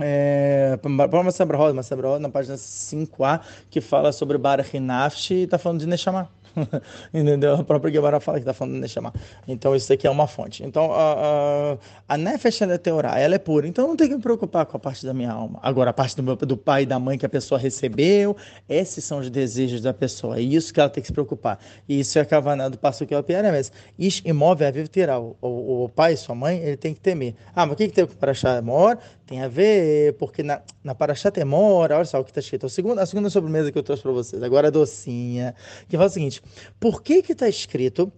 é, Masabrahod, Masabrahod na página 5a, que fala sobre Barach Nafshi, está falando de Neshama. Entendeu? A própria Guevara fala que está falando Neshama. Então, isso aqui é uma fonte. Então, a, a, a Nefesh ela é teorá, ela é pura. Então, não tem que me preocupar com a parte da minha alma. Agora, a parte do, meu, do pai e da mãe que a pessoa recebeu, esses são os desejos da pessoa. É isso que ela tem que se preocupar. E isso é a do passo que é o Piaremes. Ish imóvel é vivo tirar. O, o, o pai, sua mãe, ele tem que temer. Ah, mas o que, que tem para achar amor? Tem a ver, porque na, na Parashat Temora, olha só o que está escrito. A segunda, a segunda sobremesa que eu trouxe para vocês, agora a docinha, que fala o seguinte: por que que está escrito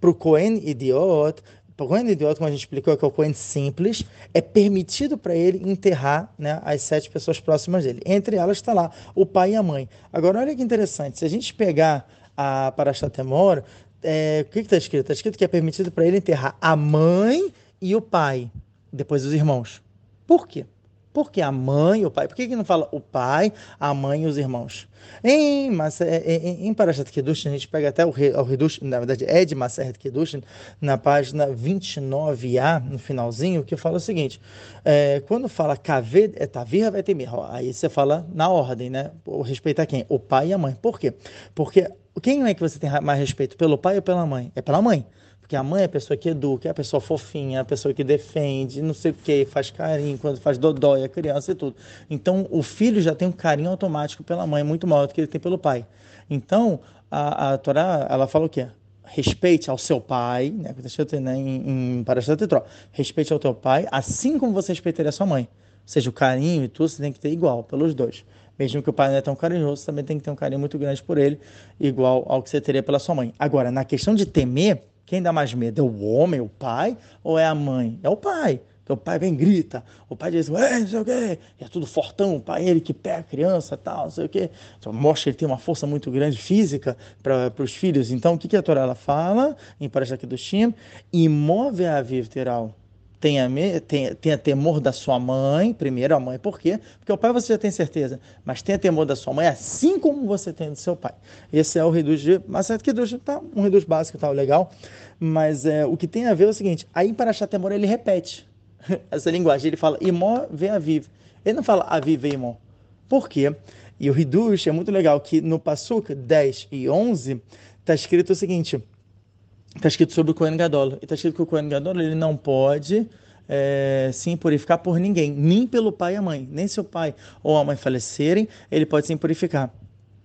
para o Cohen idiota, o Cohen idiota, como a gente explicou, que é o Cohen simples, é permitido para ele enterrar né, as sete pessoas próximas dele. Entre elas está lá o pai e a mãe. Agora, olha que interessante, se a gente pegar a Parashat Temora, é, o que está escrito? Está escrito que é permitido para ele enterrar a mãe e o pai, depois os irmãos. Por quê? Porque a mãe o pai. Por que, que não fala o pai, a mãe e os irmãos? Em, mas, é, é, em, em Parashat Kedushin, a gente pega até o, o na verdade é de Maseret Kedushin, na página 29a, no finalzinho, que fala o seguinte: é, quando fala Kaved etavir vai ter aí você fala na ordem, né? Respeita quem? O pai e a mãe. Por quê? Porque quem é que você tem mais respeito? Pelo pai ou pela mãe? É pela mãe. Porque a mãe é a pessoa que educa, é a pessoa fofinha, é a pessoa que defende, não sei o que, faz carinho, quando faz dodói a criança e tudo. Então, o filho já tem um carinho automático pela mãe, muito maior do que ele tem pelo pai. Então, a, a Torá, ela fala o quê? Respeite ao seu pai, né? né em, em Parashat Respeite ao teu pai, assim como você respeitaria a sua mãe. Ou seja, o carinho e tudo você tem que ter igual pelos dois. Mesmo que o pai não é tão carinhoso, também tem que ter um carinho muito grande por ele, igual ao que você teria pela sua mãe. Agora, na questão de temer, quem dá mais medo? É o homem, o pai, ou é a mãe? É o pai. Então o pai vem grita, o pai diz, não sei o quê, é tudo fortão, o pai ele que pega a criança, tal, não sei o quê. Então, mostra que ele tem uma força muito grande física para os filhos. Então o que, que a Torá fala em Parashat do Shem? Imove a teral tenha, tenha, tenha temor da sua mãe, primeiro a mãe, por quê? Porque o pai você já tem certeza, mas tenha temor da sua mãe, assim como você tem do seu pai. Esse é o reduz de Macedo Kiddush, tá? Um reduz básico, tá? Legal. Mas é, o que tem a ver é o seguinte, aí para achar temor ele repete essa linguagem, ele fala imó ve aviv. Ele não fala aviv e imó. Por quê? E o reduz é muito legal que no Passuk 10 e 11 está escrito o seguinte, está escrito sobre o Kohen Gadol. E está escrito que o Kohen Gadol ele não pode é, se impurificar por ninguém, nem pelo pai e a mãe. Nem se o pai ou a mãe falecerem, ele pode se impurificar.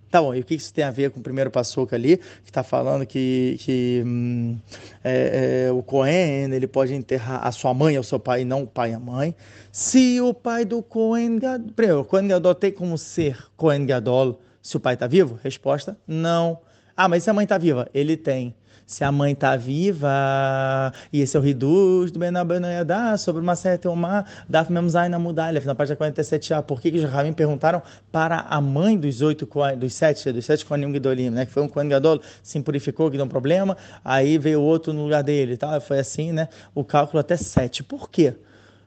Tá bom, e o que isso tem a ver com o primeiro passuca ali, que está falando que, que hum, é, é, o Cohen ele pode enterrar a sua mãe ou seu pai, não o pai e a mãe. Se o pai do Cohen Gadol... O Cohen Gadol tem como ser Cohen Gadol se o pai está vivo? Resposta, não. Ah, mas se a mãe está viva? Ele tem se a mãe está viva, e esse é o Riduz do Benabanayadá, sobre uma certa uma Daf Memzai na Mudalha, na página 47a. Por que, que os Ramim perguntaram para a mãe dos oito, dos sete, dos sete Kohanim Gedolim, né? Que foi um Kohen Gadol, se impurificou, que deu um problema, aí veio outro no lugar dele, tá? Foi assim, né? O cálculo até sete. Por quê?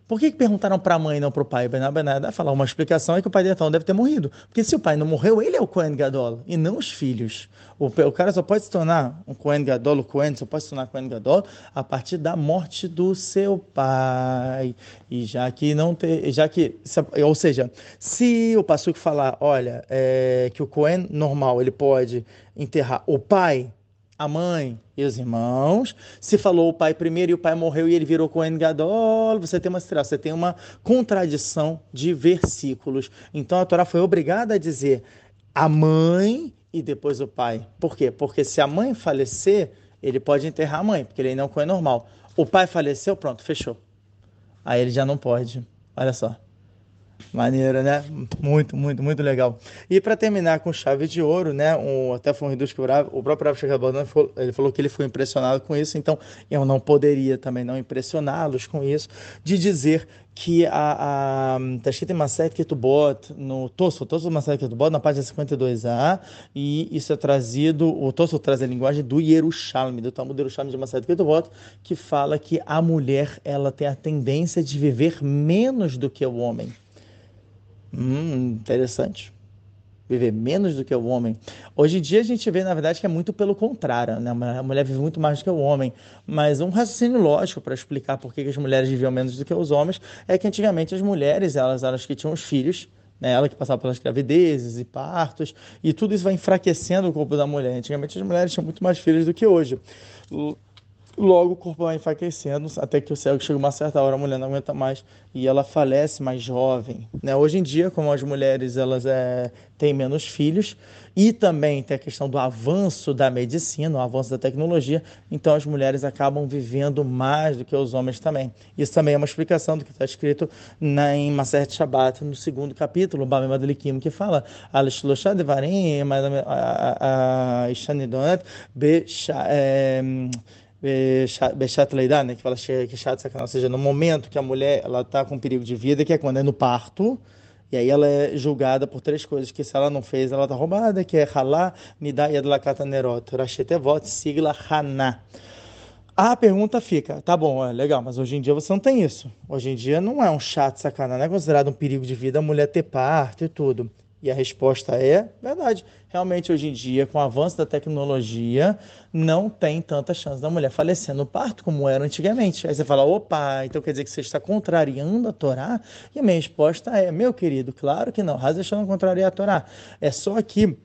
Por que, que perguntaram para a mãe e não para o pai? Bená falar uma explicação é que o pai de Etão deve ter morrido. Porque se o pai não morreu, ele é o Cohen Gadol e não os filhos. O, o cara só pode se tornar um Cohen Gadol, o Cohen só pode se tornar Cohen Gadol a partir da morte do seu pai. E já que não tem, já que, ou seja, se o pastor falar, olha, é, que o Cohen normal ele pode enterrar o pai a mãe e os irmãos. Se falou o pai primeiro e o pai morreu e ele virou Cohen Gadol, você tem uma você tem uma contradição de versículos. Então a Torá foi obrigada a dizer a mãe e depois o pai. Por quê? Porque se a mãe falecer, ele pode enterrar a mãe, porque ele não é Cohen normal. O pai faleceu, pronto, fechou. Aí ele já não pode. Olha só. Maneiro, né? Muito, muito, muito legal. E para terminar com chave de ouro, né? Até foi um reduz que o próprio Rav Shekhabana ele falou que ele foi impressionado com isso, então eu não poderia também não impressioná-los com isso, de dizer que a, a tá escrito em Maset Ketubot, no Tosso, Tosso Maset Ketubot, na página 52a, e isso é trazido, o Tosso traz a linguagem do Yerushalmi, do Talmud Yerushalmi de Maset Ketubot, que fala que a mulher, ela tem a tendência de viver menos do que o homem. Hum, interessante. viver menos do que o homem. Hoje em dia a gente vê, na verdade, que é muito pelo contrário, né? A mulher vive muito mais do que o homem. Mas um raciocínio lógico para explicar por que as mulheres viviam menos do que os homens é que antigamente as mulheres, elas eram as que tinham os filhos, né? Ela que passava pelas gravidezes e partos, e tudo isso vai enfraquecendo o corpo da mulher. Antigamente as mulheres tinham muito mais filhos do que hoje. Logo o corpo vai enfraquecendo, até que o céu chega uma certa hora, a mulher não aguenta mais e ela falece mais jovem. Né? Hoje em dia, como as mulheres elas é, têm menos filhos e também tem a questão do avanço da medicina, o avanço da tecnologia, então as mulheres acabam vivendo mais do que os homens também. Isso também é uma explicação do que está escrito na, em Maseret Shabbat, no segundo capítulo, Bamem Adelikim, que fala Alishloshad Devarim, Besha Bechat Leidá, né, que fala que chato sacanagem, ou seja, no momento que a mulher ela está com perigo de vida, que é quando é no parto, e aí ela é julgada por três coisas, que se ela não fez, ela está roubada, que é Halá, Nidá e Adlakata Nerot, Rashetevot, sigla Haná. A pergunta fica, tá bom, é legal, mas hoje em dia você não tem isso. Hoje em dia não é um chato sacanagem, é considerado um perigo de vida a mulher ter parto e tudo. E a resposta é verdade. Realmente, hoje em dia, com o avanço da tecnologia, não tem tanta chance da mulher falecer no parto como era antigamente. Aí você fala, opa, então quer dizer que você está contrariando a Torá? E a minha resposta é, meu querido, claro que não. Razachon não contraria a Torá. É só que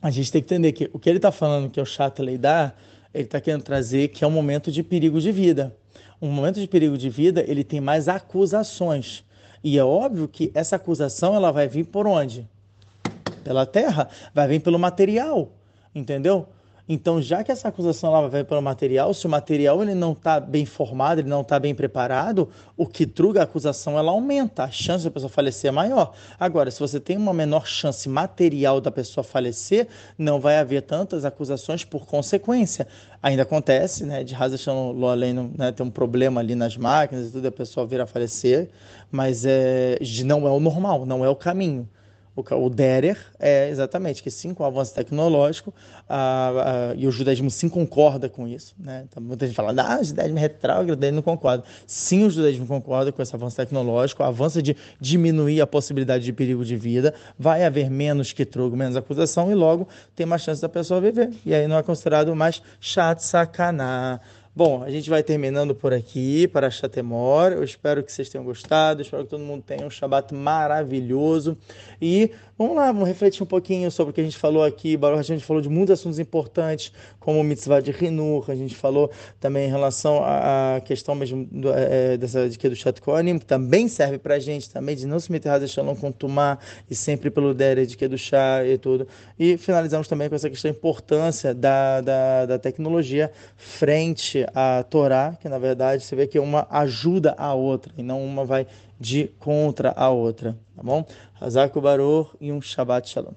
a gente tem que entender que o que ele está falando, que é o chato leidar, ele está querendo trazer que é um momento de perigo de vida. Um momento de perigo de vida, ele tem mais acusações. E é óbvio que essa acusação ela vai vir por onde? Pela terra, vai vir pelo material, entendeu? Então, já que essa acusação ela vai pelo material, se o material ele não está bem formado, ele não está bem preparado, o que truga a acusação ela aumenta, a chance da pessoa falecer é maior. Agora, se você tem uma menor chance material da pessoa falecer, não vai haver tantas acusações por consequência. Ainda acontece, né, de Raza Loaleno né, tem um problema ali nas máquinas e tudo, a pessoa vir a falecer, mas é, não é o normal, não é o caminho. O, Derer é exatamente que sim, com o avanço tecnológico, e o judaísmo sim concorda com isso. Né? Então, muita gente fala, ah, o judaísmo é retrógrado, ele não concorda. Sim, o judaísmo concorda com esse avanço tecnológico, o avanço de diminuir a possibilidade de perigo de vida, vai haver menos que trugo, menos acusação, e logo tem mais chance da pessoa viver. E aí não é considerado mais chat. Bom, a gente vai terminando por aqui para Chatemor. Eu espero que vocês tenham gostado, espero que todo mundo tenha um Shabat maravilhoso. E vamos lá, vamos refletir um pouquinho sobre o que a gente falou aqui. A gente falou de muitos assuntos importantes, como o mitzvah de Rinur, a gente falou também em relação à questão mesmo do, é, dessa de que do Chat Kohanim, que também serve para a gente, também de não se meter a Shalom com Tumá e sempre pelo Dere de que do chá e tudo. E finalizamos também com essa questão da importância da, da, da tecnologia frente a Torá, que na verdade você vê que uma ajuda a outra e não uma vai de contra a outra, tá bom? Hazak Baruch e um Shabbat Shalom.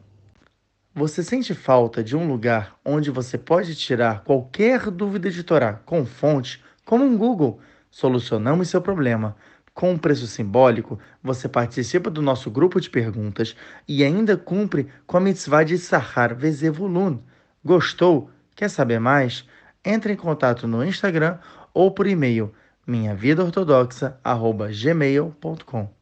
Você sente falta de um lugar onde você pode tirar qualquer dúvida de Torá com fonte, como um Google? Solucionamos seu problema. Com um preço simbólico, você participa do nosso grupo de perguntas e ainda cumpre com a mitzvah de Sahar Vezevulun. Gostou? Quer saber mais? entre em contato no Instagram ou por e-mail minhavidaortodoxa@gmail.com.